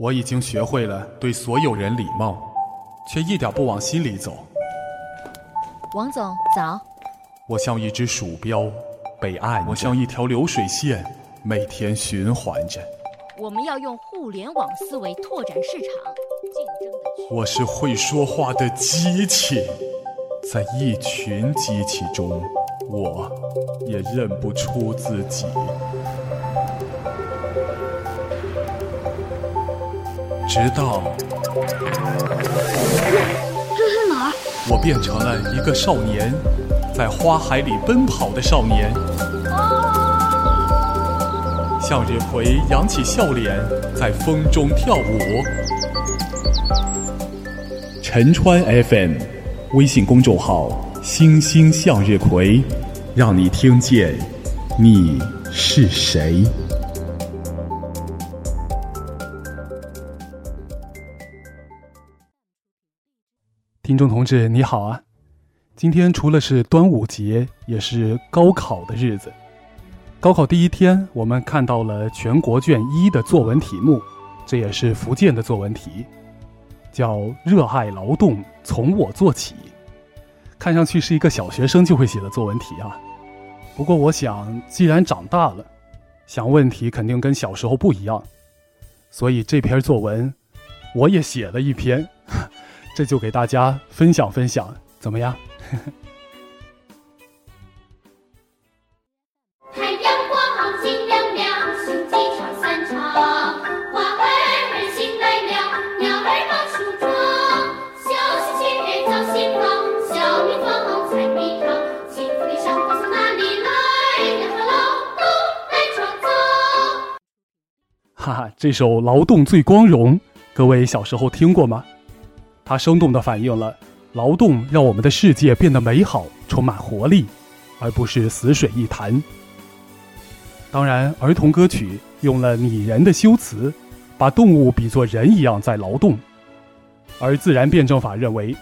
我已经学会了对所有人礼貌，却一点不往心里走。王总早。我像一只鼠标，被按；我像一条流水线，每天循环着。我们要用互联网思维拓展市场，竞争的。我是会说话的机器，在一群机器中，我也认不出自己。直到这是哪儿？我变成了一个少年，在花海里奔跑的少年。向日葵扬起笑脸，在风中跳舞。陈川 FM 微信公众号“星星向日葵”，让你听见你是谁。听众同志，你好啊！今天除了是端午节，也是高考的日子。高考第一天，我们看到了全国卷一的作文题目，这也是福建的作文题，叫“热爱劳动，从我做起”。看上去是一个小学生就会写的作文题啊。不过我想，既然长大了，想问题肯定跟小时候不一样，所以这篇作文，我也写了一篇。这就给大家分享分享，怎么样？太阳光三唱，花儿新来了，鸟儿忙梳妆。小喜鹊造新房，小蜜蜂采蜜糖，幸福的生活从哪里来？要靠劳动来创造。哈哈，这首《劳动最光荣》，各位小时候听过吗？它生动地反映了劳动让我们的世界变得美好、充满活力，而不是死水一潭。当然，儿童歌曲用了拟人的修辞，把动物比作人一样在劳动，而自然辩证法认为，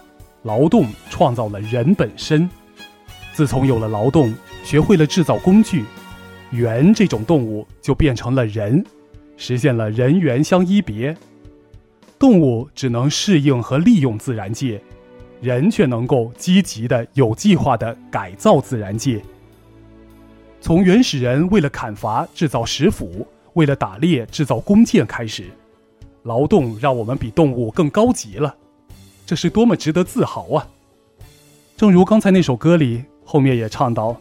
劳动创造了人本身。自从有了劳动，学会了制造工具，猿这种动物就变成了人，实现了人猿相依别。动物只能适应和利用自然界，人却能够积极的、有计划的改造自然界。从原始人为了砍伐制造石斧，为了打猎制造弓箭开始，劳动让我们比动物更高级了，这是多么值得自豪啊！正如刚才那首歌里后面也唱到：“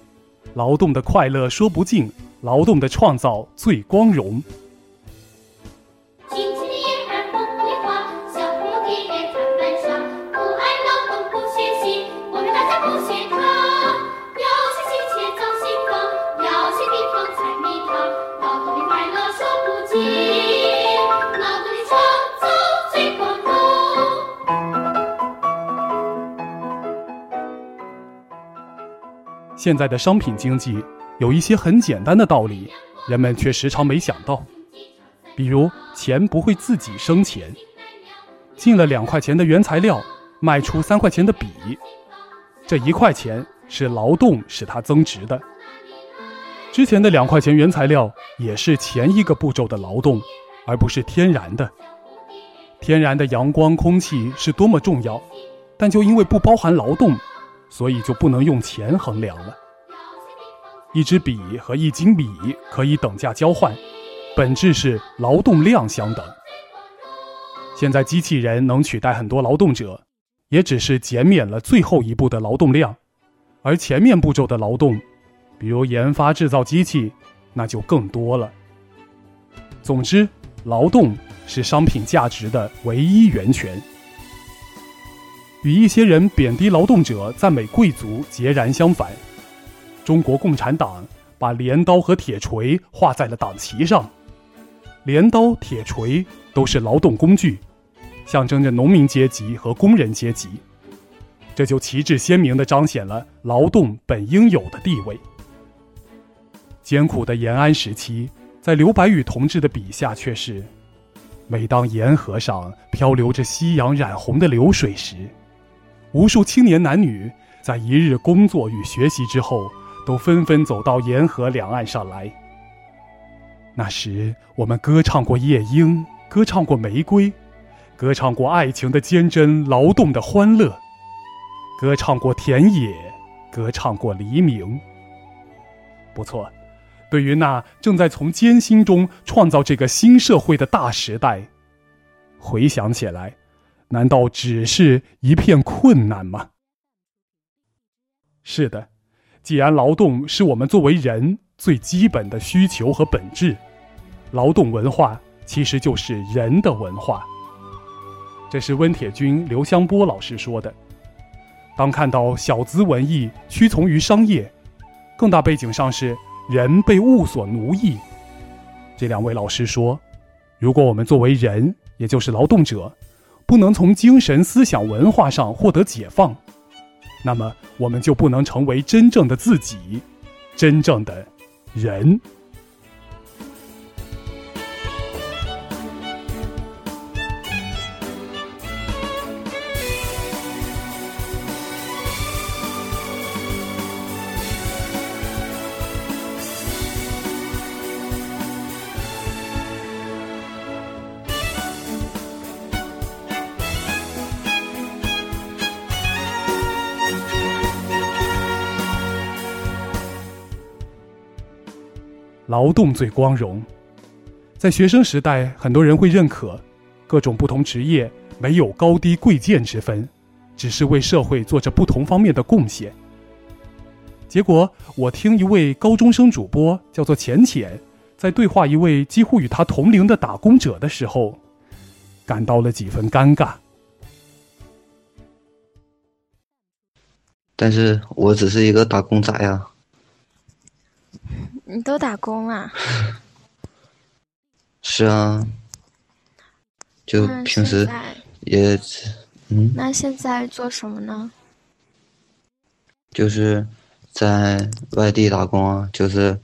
劳动的快乐说不尽，劳动的创造最光荣。”现在的商品经济有一些很简单的道理，人们却时常没想到。比如，钱不会自己生钱，进了两块钱的原材料，卖出三块钱的笔，这一块钱是劳动使它增值的。之前的两块钱原材料也是前一个步骤的劳动，而不是天然的。天然的阳光、空气是多么重要，但就因为不包含劳动。所以就不能用钱衡量了。一支笔和一斤米可以等价交换，本质是劳动量相等。现在机器人能取代很多劳动者，也只是减免了最后一步的劳动量，而前面步骤的劳动，比如研发制造机器，那就更多了。总之，劳动是商品价值的唯一源泉。与一些人贬低劳动者、赞美贵族截然相反，中国共产党把镰刀和铁锤画在了党旗上。镰刀、铁锤都是劳动工具，象征着农民阶级和工人阶级，这就旗帜鲜明地彰显了劳动本应有的地位。艰苦的延安时期，在刘白羽同志的笔下却是：每当沿河上漂流着夕阳染红的流水时。无数青年男女在一日工作与学习之后，都纷纷走到沿河两岸上来。那时，我们歌唱过夜莺，歌唱过玫瑰，歌唱过爱情的坚贞，劳动的欢乐，歌唱过田野，歌唱过黎明。不错，对于那正在从艰辛中创造这个新社会的大时代，回想起来，难道只是一片困难吗？是的，既然劳动是我们作为人最基本的需求和本质，劳动文化。其实就是人的文化。这是温铁军、刘香波老师说的。当看到小资文艺屈从于商业，更大背景上是人被物所奴役，这两位老师说，如果我们作为人，也就是劳动者，不能从精神、思想、文化上获得解放，那么我们就不能成为真正的自己，真正的人。劳动最光荣，在学生时代，很多人会认可各种不同职业没有高低贵贱之分，只是为社会做着不同方面的贡献。结果，我听一位高中生主播叫做浅浅，在对话一位几乎与他同龄的打工者的时候，感到了几分尴尬。但是我只是一个打工仔呀。你都打工啊？是啊，就平时也，嗯。那现在做什么呢？就是在外地打工啊，就是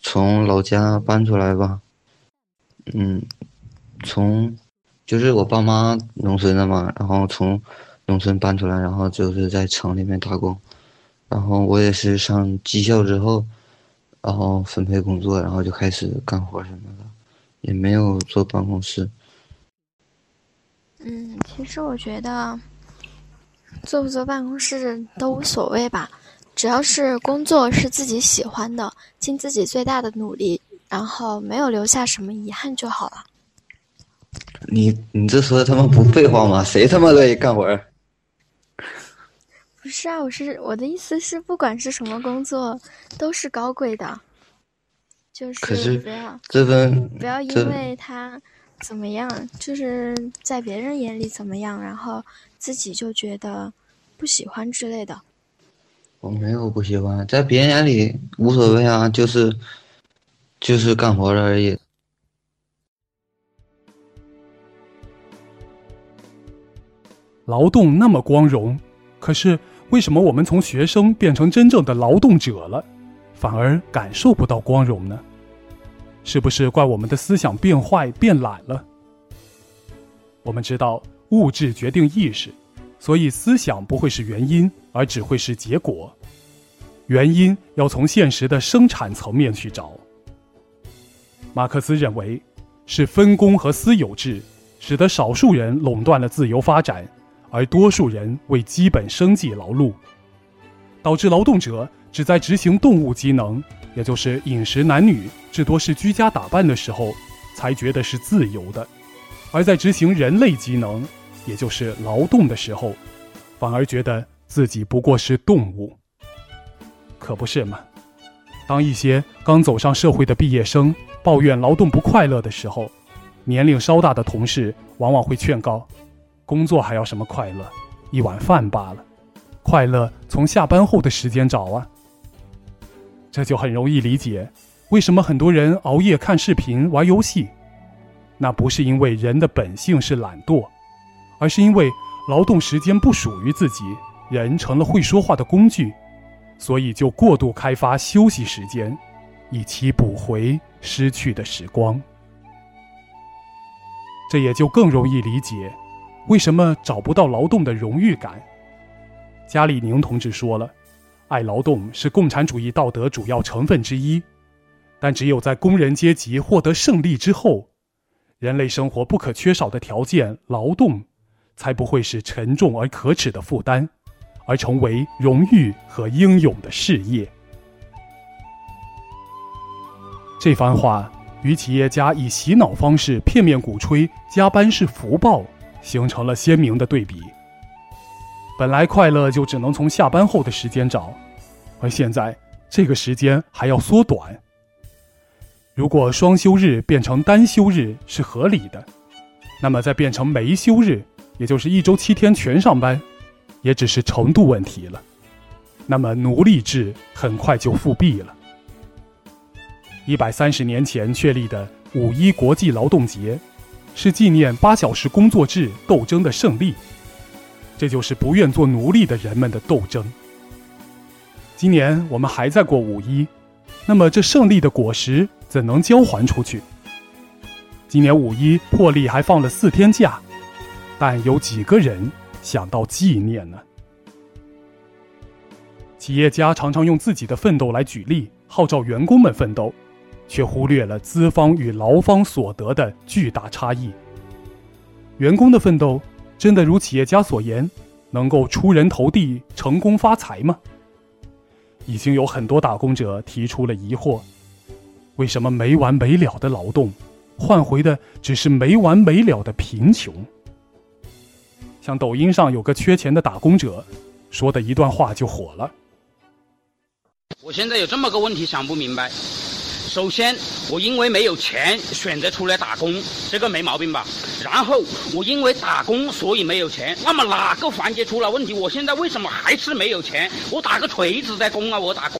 从老家搬出来吧。嗯，从就是我爸妈农村的嘛，然后从农村搬出来，然后就是在城里面打工，然后我也是上技校之后。然后分配工作，然后就开始干活什么的，也没有坐办公室。嗯，其实我觉得坐不坐办公室都无所谓吧，只要是工作是自己喜欢的，尽自己最大的努力，然后没有留下什么遗憾就好了。你你这说的他妈不废话吗？谁他妈乐意干活？不是啊，我是我的意思是，不管是什么工作，都是高贵的，就是不要这份不要因为他怎么样，就是在别人眼里怎么样，然后自己就觉得不喜欢之类的。我没有不喜欢，在别人眼里无所谓啊，就是就是干活的而已。劳动那么光荣，可是。为什么我们从学生变成真正的劳动者了，反而感受不到光荣呢？是不是怪我们的思想变坏、变懒了？我们知道物质决定意识，所以思想不会是原因，而只会是结果。原因要从现实的生产层面去找。马克思认为，是分工和私有制，使得少数人垄断了自由发展。而多数人为基本生计劳碌，导致劳动者只在执行动物机能，也就是饮食、男女，至多是居家打扮的时候，才觉得是自由的；而在执行人类机能，也就是劳动的时候，反而觉得自己不过是动物。可不是吗？当一些刚走上社会的毕业生抱怨劳动不快乐的时候，年龄稍大的同事往往会劝告。工作还要什么快乐？一碗饭罢了。快乐从下班后的时间找啊。这就很容易理解，为什么很多人熬夜看视频、玩游戏。那不是因为人的本性是懒惰，而是因为劳动时间不属于自己，人成了会说话的工具，所以就过度开发休息时间，以期补回失去的时光。这也就更容易理解。为什么找不到劳动的荣誉感？加里宁同志说了，爱劳动是共产主义道德主要成分之一，但只有在工人阶级获得胜利之后，人类生活不可缺少的条件——劳动，才不会是沉重而可耻的负担，而成为荣誉和英勇的事业。这番话与企业家以洗脑方式片面鼓吹加班是福报，形成了鲜明的对比。本来快乐就只能从下班后的时间找，而现在这个时间还要缩短。如果双休日变成单休日是合理的，那么再变成没休日，也就是一周七天全上班，也只是程度问题了。那么奴隶制很快就复辟了。一百三十年前确立的五一国际劳动节，是纪念八小时工作制斗争的胜利。这就是不愿做奴隶的人们的斗争。今年我们还在过五一，那么这胜利的果实怎能交还出去？今年五一破例还放了四天假，但有几个人想到纪念呢？企业家常常用自己的奋斗来举例，号召员工们奋斗，却忽略了资方与劳方所得的巨大差异。员工的奋斗。真的如企业家所言，能够出人头地、成功发财吗？已经有很多打工者提出了疑惑：为什么没完没了的劳动，换回的只是没完没了的贫穷？像抖音上有个缺钱的打工者，说的一段话就火了。我现在有这么个问题想不明白。首先，我因为没有钱选择出来打工，这个没毛病吧？然后，我因为打工所以没有钱，那么哪个环节出了问题？我现在为什么还是没有钱？我打个锤子在工啊！我打工。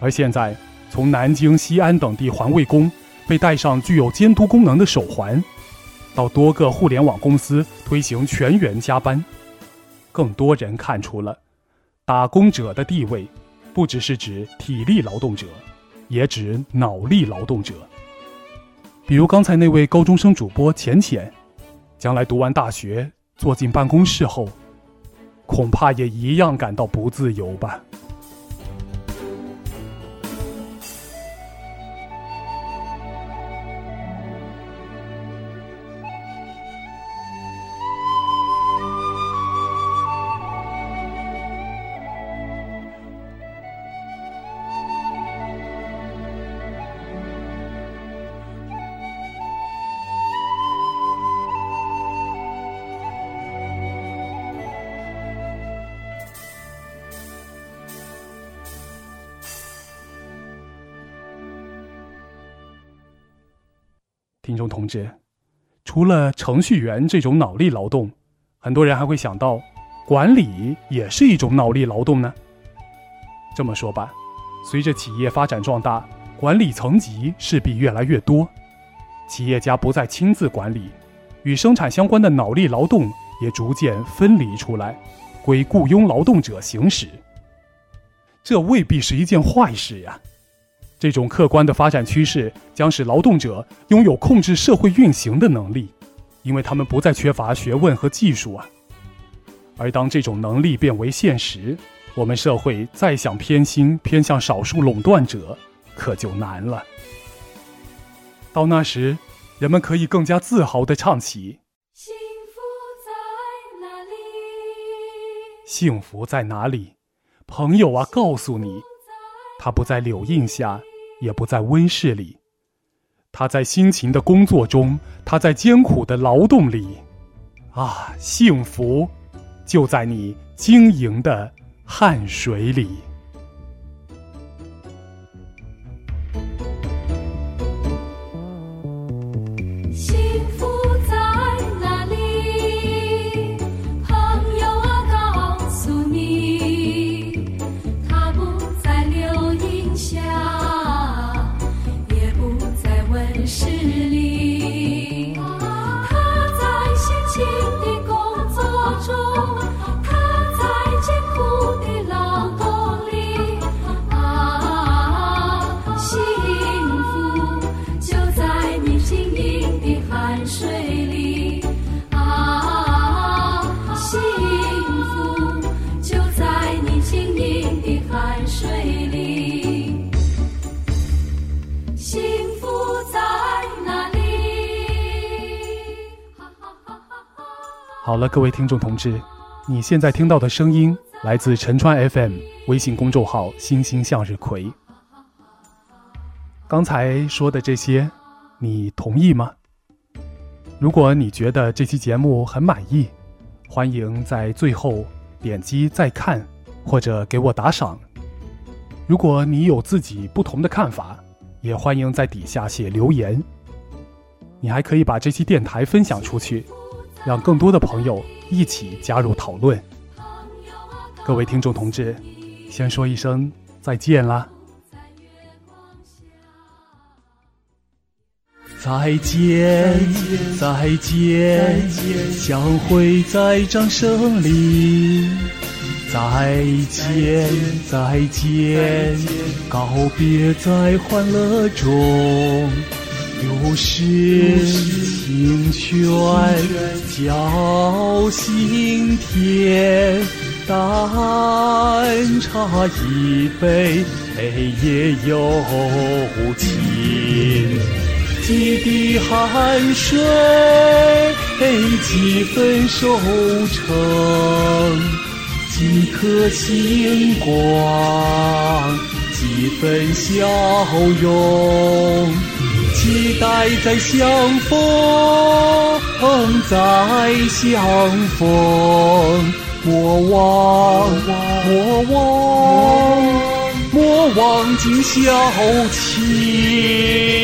而现在，从南京、西安等地环卫工被戴上具有监督功能的手环，到多个互联网公司推行全员加班。更多人看出了，打工者的地位，不只是指体力劳动者，也指脑力劳动者。比如刚才那位高中生主播浅浅，将来读完大学，坐进办公室后，恐怕也一样感到不自由吧。听众同志，除了程序员这种脑力劳动，很多人还会想到，管理也是一种脑力劳动呢。这么说吧，随着企业发展壮大，管理层级势必越来越多，企业家不再亲自管理，与生产相关的脑力劳动也逐渐分离出来，归雇佣劳动者行使。这未必是一件坏事呀。这种客观的发展趋势将使劳动者拥有控制社会运行的能力，因为他们不再缺乏学问和技术啊。而当这种能力变为现实，我们社会再想偏心偏向少数垄断者，可就难了。到那时，人们可以更加自豪地唱起：“幸福在哪里？幸福在哪里？朋友啊，告诉你，它不在柳荫下。”也不在温室里，他在辛勤的工作中，他在艰苦的劳动里，啊，幸福就在你晶莹的汗水里。好了，各位听众同志，你现在听到的声音来自陈川 FM 微信公众号“星星向日葵”。刚才说的这些，你同意吗？如果你觉得这期节目很满意，欢迎在最后点击再看，或者给我打赏。如果你有自己不同的看法，也欢迎在底下写留言。你还可以把这期电台分享出去，让更多的朋友一起加入讨论。各位听众同志，先说一声再见啦！再见，再见，相会在掌声里。再见，再见，告别在欢乐中。有诗清泉叫心田，淡茶一杯也有情。几滴汗水，几分收成，几颗星光，几分笑容。期待再相逢，再相逢，莫忘，莫忘，莫忘今宵情。